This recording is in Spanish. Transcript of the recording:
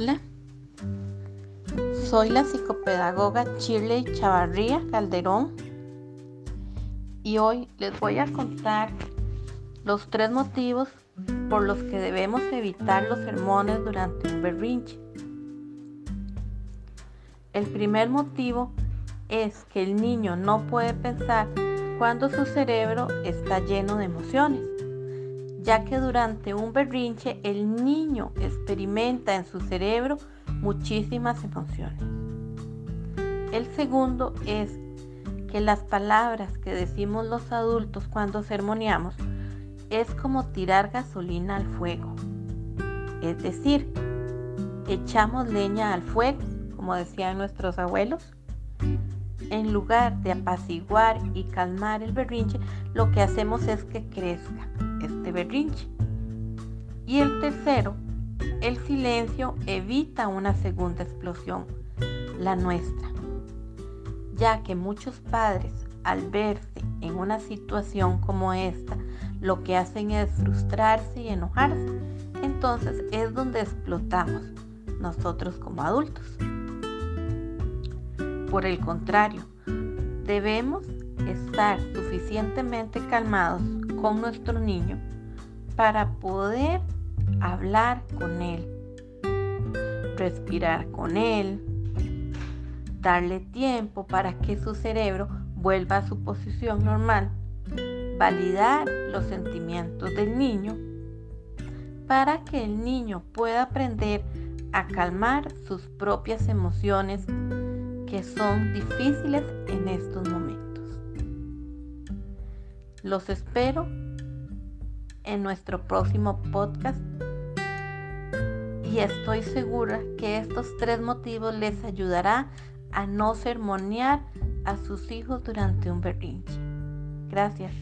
Hola, soy la psicopedagoga Shirley Chavarría Calderón. Y hoy les voy a contar los tres motivos por los que debemos evitar los sermones durante un berrinche. El primer motivo es que el niño no puede pensar cuando su cerebro está lleno de emociones ya que durante un berrinche el niño experimenta en su cerebro muchísimas emociones. El segundo es que las palabras que decimos los adultos cuando sermoneamos es como tirar gasolina al fuego. Es decir, echamos leña al fuego, como decían nuestros abuelos. En lugar de apaciguar y calmar el berrinche, lo que hacemos es que crezca este berrinche. Y el tercero, el silencio evita una segunda explosión, la nuestra, ya que muchos padres al verse en una situación como esta, lo que hacen es frustrarse y enojarse. Entonces es donde explotamos nosotros como adultos. Por el contrario, debemos estar suficientemente calmados con nuestro niño para poder hablar con él, respirar con él, darle tiempo para que su cerebro vuelva a su posición normal, validar los sentimientos del niño para que el niño pueda aprender a calmar sus propias emociones que son difíciles en estos momentos. Los espero en nuestro próximo podcast y estoy segura que estos tres motivos les ayudará a no sermonear a sus hijos durante un berrinche. Gracias.